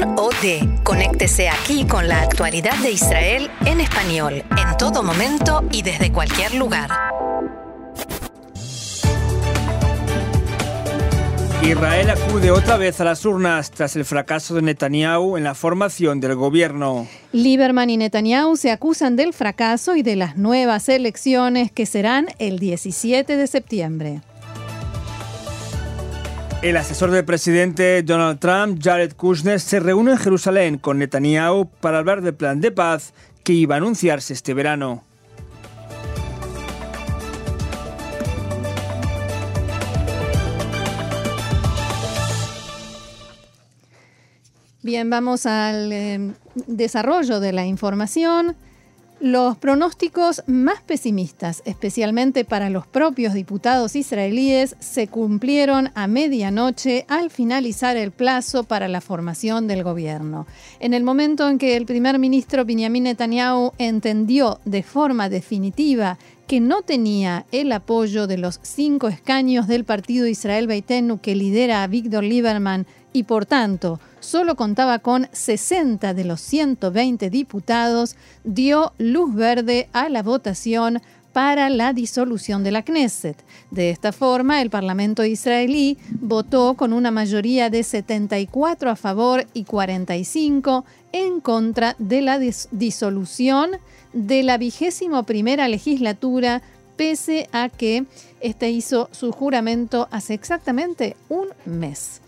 Con o de. Conéctese aquí con la actualidad de Israel en español, en todo momento y desde cualquier lugar. Israel acude otra vez a las urnas tras el fracaso de Netanyahu en la formación del gobierno. Lieberman y Netanyahu se acusan del fracaso y de las nuevas elecciones que serán el 17 de septiembre. El asesor del presidente Donald Trump, Jared Kushner, se reúne en Jerusalén con Netanyahu para hablar del plan de paz que iba a anunciarse este verano. Bien, vamos al eh, desarrollo de la información. Los pronósticos más pesimistas, especialmente para los propios diputados israelíes, se cumplieron a medianoche al finalizar el plazo para la formación del gobierno. En el momento en que el primer ministro Benjamin Netanyahu entendió de forma definitiva que no tenía el apoyo de los cinco escaños del partido Israel Beitenu que lidera a Víctor Lieberman y por tanto solo contaba con 60 de los 120 diputados, dio luz verde a la votación para la disolución de la Knesset. De esta forma, el Parlamento israelí votó con una mayoría de 74 a favor y 45 en contra de la disolución de la vigésimo primera legislatura, pese a que este hizo su juramento hace exactamente un mes.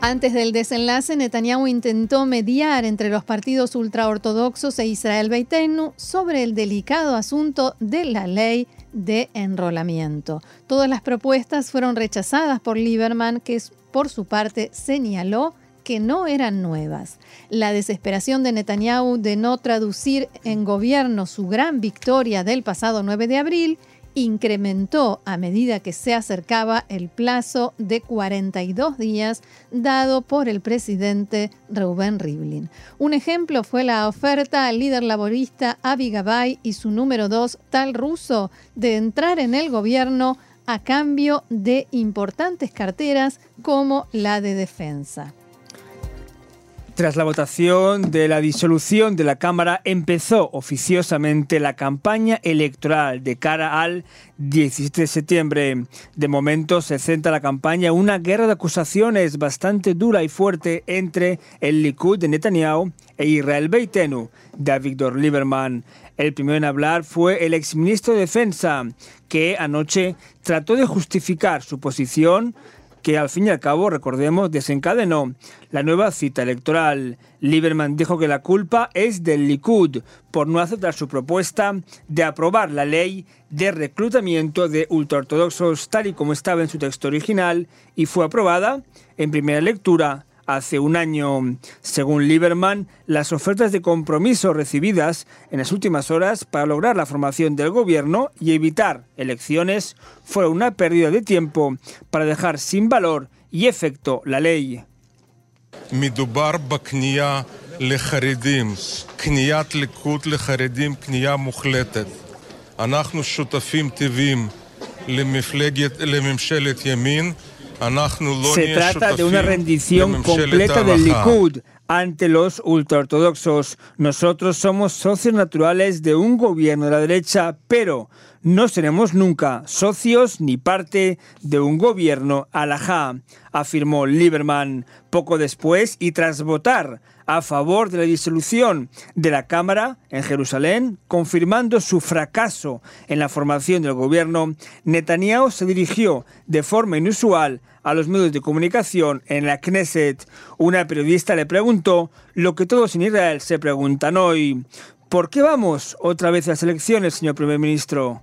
Antes del desenlace, Netanyahu intentó mediar entre los partidos ultraortodoxos e Israel Beitenu sobre el delicado asunto de la ley de enrolamiento. Todas las propuestas fueron rechazadas por Lieberman, que por su parte señaló que no eran nuevas. La desesperación de Netanyahu de no traducir en gobierno su gran victoria del pasado 9 de abril incrementó a medida que se acercaba el plazo de 42 días dado por el presidente Reuben Rivlin. Un ejemplo fue la oferta al líder laborista Avi y su número 2, Tal Russo, de entrar en el gobierno a cambio de importantes carteras como la de defensa. Tras la votación de la disolución de la Cámara, empezó oficiosamente la campaña electoral de cara al 17 de septiembre. De momento se centra la campaña en una guerra de acusaciones bastante dura y fuerte entre el Likud de Netanyahu e Israel Beitenu de Avigdor Lieberman. El primero en hablar fue el exministro de Defensa, que anoche trató de justificar su posición que al fin y al cabo, recordemos, desencadenó la nueva cita electoral. Lieberman dijo que la culpa es del Likud por no aceptar su propuesta de aprobar la ley de reclutamiento de ultraortodoxos tal y como estaba en su texto original y fue aprobada en primera lectura hace un año. Según Lieberman, las ofertas de compromiso recibidas en las últimas horas para lograr la formación del gobierno y evitar elecciones fueron una pérdida de tiempo para dejar sin valor y efecto la ley. Se trata de una rendición completa del Likud ante los ultraortodoxos. Nosotros somos socios naturales de un gobierno de la derecha, pero no seremos nunca socios ni parte de un gobierno alajá, afirmó Lieberman poco después y tras votar a favor de la disolución de la Cámara en Jerusalén, confirmando su fracaso en la formación del gobierno, Netanyahu se dirigió de forma inusual a los medios de comunicación en la Knesset. Una periodista le preguntó lo que todos en Israel se preguntan hoy. ¿Por qué vamos otra vez a las elecciones, señor primer ministro?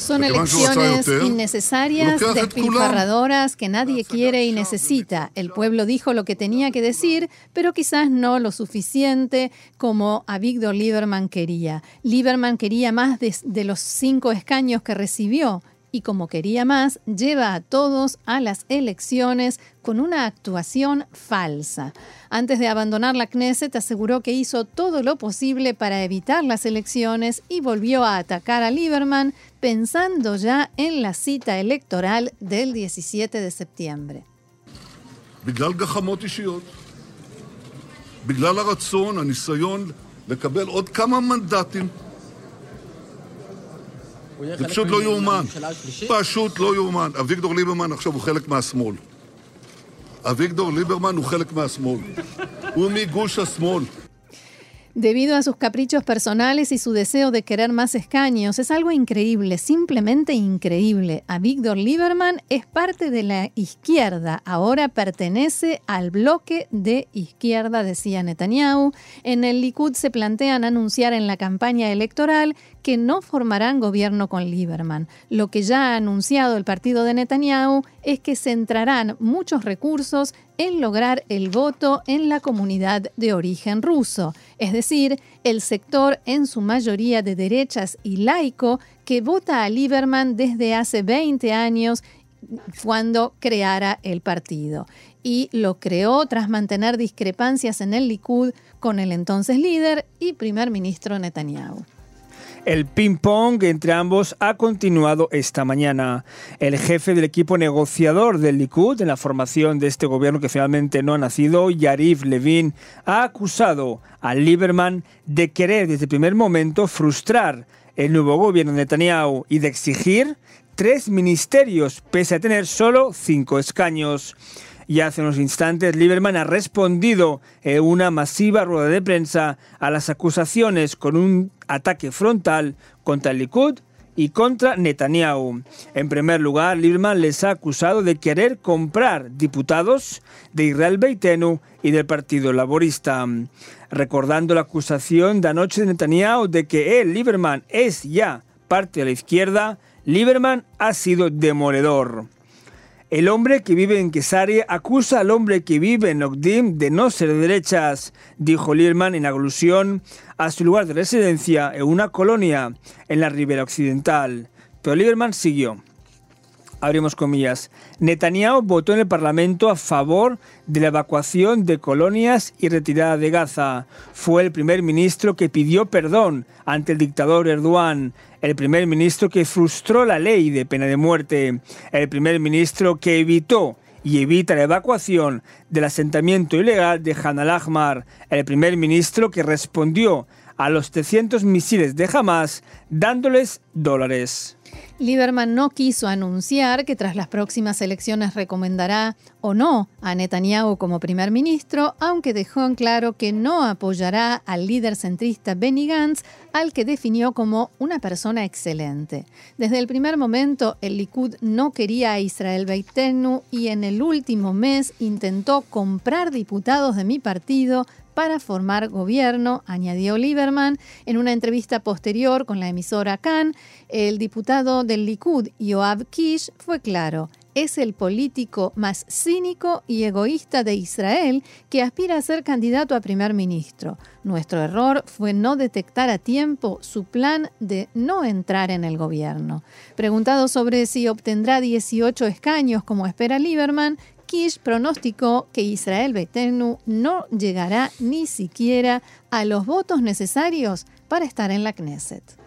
Son elecciones innecesarias, despilfarradoras, que nadie quiere y necesita. El pueblo dijo lo que tenía que decir, pero quizás no lo suficiente como a Víctor Lieberman quería. Lieberman quería más de, de los cinco escaños que recibió y como quería más, lleva a todos a las elecciones con una actuación falsa. Antes de abandonar la Knesset aseguró que hizo todo lo posible para evitar las elecciones y volvió a atacar a Lieberman pensando ya en la cita electoral del 17 de septiembre. זה פשוט לא יאומן. פשוט לא יאומן. אביגדור ליברמן עכשיו הוא חלק מהשמאל. אביגדור ליברמן הוא חלק מהשמאל. הוא מגוש השמאל. Debido a sus caprichos personales y su deseo de querer más escaños, es algo increíble, simplemente increíble. A Víctor Lieberman es parte de la izquierda, ahora pertenece al bloque de izquierda, decía Netanyahu. En el Likud se plantean anunciar en la campaña electoral que no formarán gobierno con Lieberman. Lo que ya ha anunciado el partido de Netanyahu es que centrarán muchos recursos en lograr el voto en la comunidad de origen ruso, es decir, el sector en su mayoría de derechas y laico que vota a Lieberman desde hace 20 años cuando creara el partido. Y lo creó tras mantener discrepancias en el Likud con el entonces líder y primer ministro Netanyahu. El ping-pong entre ambos ha continuado esta mañana. El jefe del equipo negociador del Likud en la formación de este gobierno que finalmente no ha nacido, Yariv Levin, ha acusado a Lieberman de querer desde el primer momento frustrar el nuevo gobierno de Netanyahu y de exigir tres ministerios, pese a tener solo cinco escaños. Y hace unos instantes Lieberman ha respondido en una masiva rueda de prensa a las acusaciones con un ataque frontal contra el Likud y contra Netanyahu. En primer lugar, Lieberman les ha acusado de querer comprar diputados de Israel Beitenu y del Partido Laborista, recordando la acusación de anoche de Netanyahu de que él, Lieberman, es ya parte de la izquierda. Lieberman ha sido demoledor. El hombre que vive en Quesaria acusa al hombre que vive en Ogdim de no ser de derechas, dijo Lierman en alusión a su lugar de residencia en una colonia en la ribera occidental. Pero Lieberman siguió abrimos comillas, Netanyahu votó en el Parlamento a favor de la evacuación de colonias y retirada de Gaza. Fue el primer ministro que pidió perdón ante el dictador Erdogan, el primer ministro que frustró la ley de pena de muerte, el primer ministro que evitó y evita la evacuación del asentamiento ilegal de Han al-Ahmar, el primer ministro que respondió a los 300 misiles de Hamas dándoles dólares. Lieberman no quiso anunciar que tras las próximas elecciones recomendará o no a Netanyahu como primer ministro, aunque dejó en claro que no apoyará al líder centrista Benny Gantz, al que definió como una persona excelente. Desde el primer momento, el Likud no quería a Israel Beitenu y en el último mes intentó comprar diputados de mi partido para formar gobierno, añadió Lieberman en una entrevista posterior con la emisora Khan. El diputado del Likud, Yoav Kish, fue claro. Es el político más cínico y egoísta de Israel que aspira a ser candidato a primer ministro. Nuestro error fue no detectar a tiempo su plan de no entrar en el gobierno. Preguntado sobre si obtendrá 18 escaños como espera Lieberman, Kish pronosticó que Israel Betenu no llegará ni siquiera a los votos necesarios para estar en la Knesset.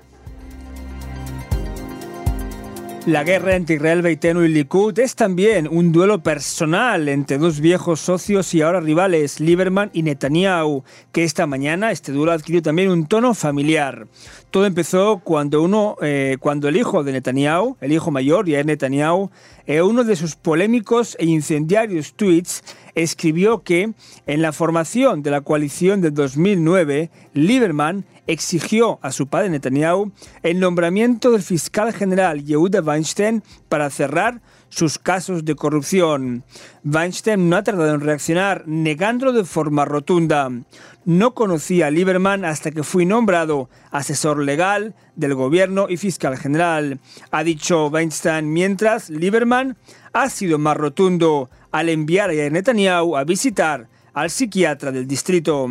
La guerra entre Israel Beitenu y Likud es también un duelo personal entre dos viejos socios y ahora rivales, Lieberman y Netanyahu, que esta mañana este duelo ha adquirido también un tono familiar. Todo empezó cuando uno, eh, cuando el hijo de Netanyahu, el hijo mayor, Yair Netanyahu, en uno de sus polémicos e incendiarios tweets escribió que en la formación de la coalición de 2009, Lieberman exigió a su padre Netanyahu el nombramiento del fiscal general Yehuda Weinstein para cerrar sus casos de corrupción. Weinstein no ha tardado en reaccionar, negándolo de forma rotunda. No conocía a Lieberman hasta que fui nombrado asesor legal del gobierno y fiscal general, ha dicho Weinstein, mientras Lieberman ha sido más rotundo al enviar a Netanyahu a visitar al psiquiatra del distrito.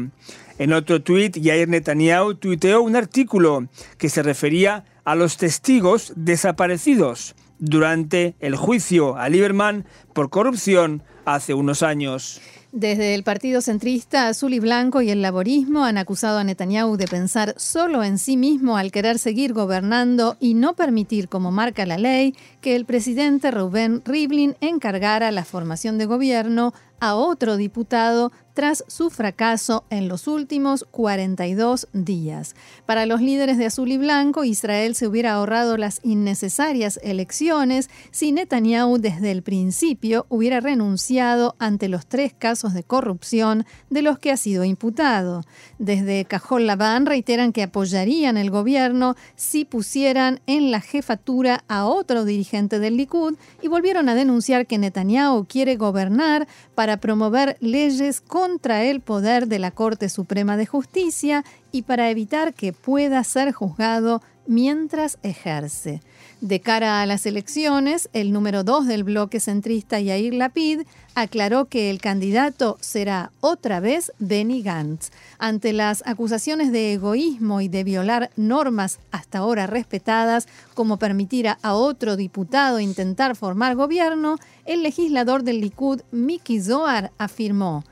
En otro tuit, Yair Netanyahu tuiteó un artículo que se refería a los testigos desaparecidos durante el juicio a Lieberman por corrupción hace unos años. Desde el Partido Centrista, Azul y Blanco y el Laborismo han acusado a Netanyahu de pensar solo en sí mismo al querer seguir gobernando y no permitir, como marca la ley, que el presidente Rubén Rivlin encargara la formación de gobierno a otro diputado tras su fracaso en los últimos 42 días. Para los líderes de Azul y Blanco, Israel se hubiera ahorrado las innecesarias elecciones si Netanyahu desde el principio hubiera renunciado ante los tres casos de corrupción de los que ha sido imputado. Desde Cajol Labán reiteran que apoyarían el gobierno si pusieran en la jefatura a otro dirigente del Likud y volvieron a denunciar que Netanyahu quiere gobernar para promover leyes contra el poder de la Corte Suprema de Justicia y para evitar que pueda ser juzgado mientras ejerce. De cara a las elecciones, el número dos del bloque centrista Yair Lapid aclaró que el candidato será otra vez Benny Gantz. Ante las acusaciones de egoísmo y de violar normas hasta ahora respetadas, como permitir a otro diputado intentar formar gobierno, el legislador del Likud, Miki Zohar, afirmó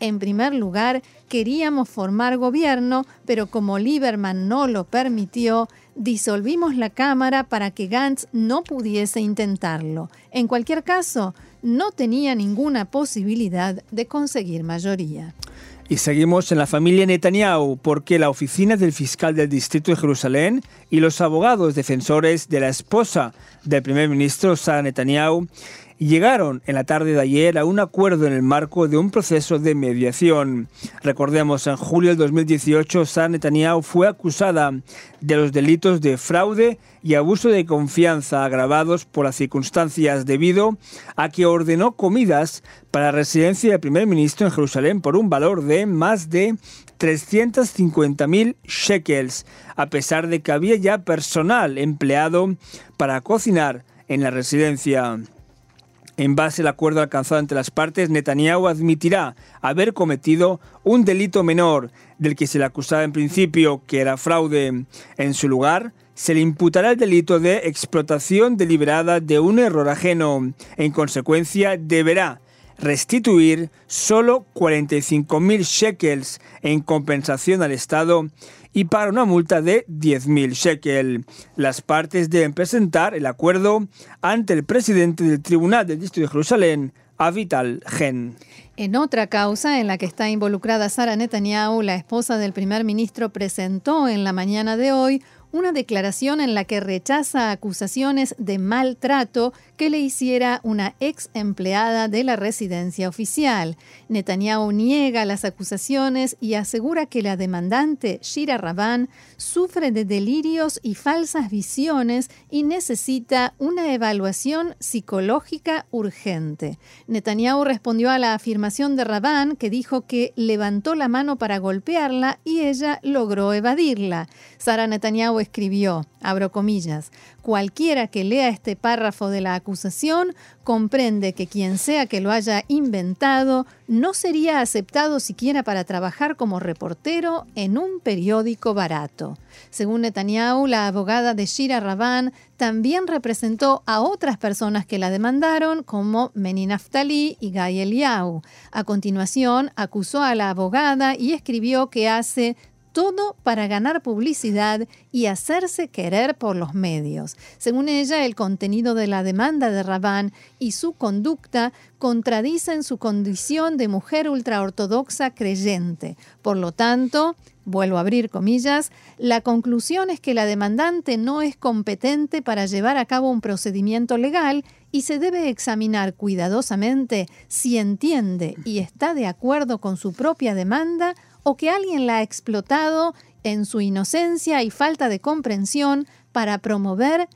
en primer lugar, queríamos formar gobierno, pero como Lieberman no lo permitió, disolvimos la Cámara para que Gantz no pudiese intentarlo. En cualquier caso, no tenía ninguna posibilidad de conseguir mayoría. Y seguimos en la familia Netanyahu, porque la oficina del fiscal del distrito de Jerusalén y los abogados defensores de la esposa del primer ministro Sara Netanyahu llegaron en la tarde de ayer a un acuerdo en el marco de un proceso de mediación. Recordemos, en julio del 2018, Sara Netanyahu fue acusada de los delitos de fraude y abuso de confianza agravados por las circunstancias debido a que ordenó comidas para la residencia del primer ministro en Jerusalén por un valor de más de 350.000 shekels, a pesar de que había ya personal empleado para cocinar en la residencia. En base al acuerdo alcanzado entre las partes, Netanyahu admitirá haber cometido un delito menor del que se le acusaba en principio, que era fraude. En su lugar, se le imputará el delito de explotación deliberada de un error ajeno. En consecuencia, deberá restituir solo 45.000 shekels en compensación al Estado y para una multa de 10.000 shekel. Las partes deben presentar el acuerdo ante el presidente del Tribunal del Distrito de Jerusalén, Avital Gen. En otra causa en la que está involucrada Sara Netanyahu, la esposa del primer ministro presentó en la mañana de hoy una declaración en la que rechaza acusaciones de maltrato que le hiciera una ex empleada de la residencia oficial. Netanyahu niega las acusaciones y asegura que la demandante Shira Raban sufre de delirios y falsas visiones y necesita una evaluación psicológica urgente. Netanyahu respondió a la afirmación de Raban que dijo que levantó la mano para golpearla y ella logró evadirla. Sara Netanyahu escribió, abro comillas, cualquiera que lea este párrafo de la acusación comprende que quien sea que lo haya inventado no sería aceptado siquiera para trabajar como reportero en un periódico barato. Según Netanyahu, la abogada de Shira Raban también representó a otras personas que la demandaron, como Meni Naftali y Guy Eliyahu. A continuación, acusó a la abogada y escribió que hace todo para ganar publicidad y hacerse querer por los medios. Según ella, el contenido de la demanda de Rabán y su conducta contradicen su condición de mujer ultraortodoxa creyente. Por lo tanto, vuelvo a abrir comillas, la conclusión es que la demandante no es competente para llevar a cabo un procedimiento legal y se debe examinar cuidadosamente si entiende y está de acuerdo con su propia demanda o que alguien la ha explotado en su inocencia y falta de comprensión para promover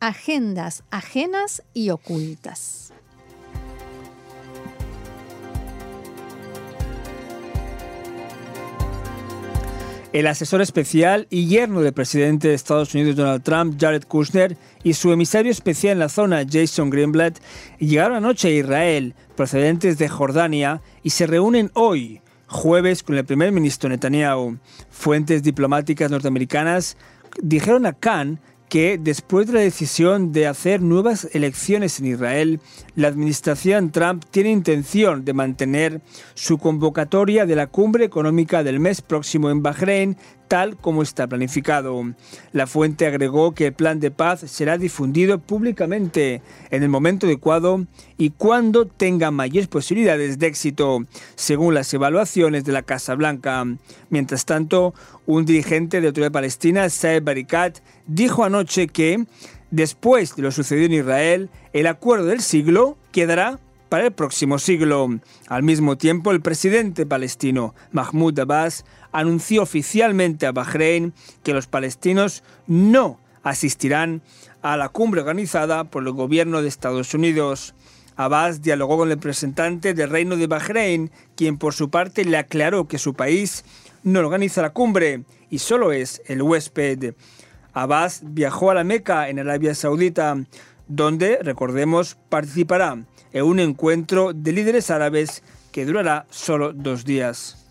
agendas ajenas y ocultas. El asesor especial y yerno del presidente de Estados Unidos Donald Trump, Jared Kushner, y su emisario especial en la zona, Jason Greenblatt, llegaron anoche a Israel, procedentes de Jordania, y se reúnen hoy jueves con el primer ministro Netanyahu. Fuentes diplomáticas norteamericanas dijeron a Khan que después de la decisión de hacer nuevas elecciones en Israel, la administración Trump tiene intención de mantener su convocatoria de la cumbre económica del mes próximo en Bahrein tal como está planificado. La fuente agregó que el plan de paz será difundido públicamente en el momento adecuado y cuando tenga mayores posibilidades de éxito, según las evaluaciones de la Casa Blanca. Mientras tanto, un dirigente de autoridad palestina, Saeb Barikat, dijo anoche que, después de lo sucedido en Israel, el acuerdo del siglo quedará para el próximo siglo. Al mismo tiempo, el presidente palestino Mahmoud Abbas anunció oficialmente a Bahrein que los palestinos no asistirán a la cumbre organizada por el gobierno de Estados Unidos. Abbas dialogó con el representante del Reino de Bahrein, quien por su parte le aclaró que su país no organiza la cumbre y solo es el huésped. Abbas viajó a la Meca en Arabia Saudita, donde, recordemos, participará en un encuentro de líderes árabes que durará solo dos días.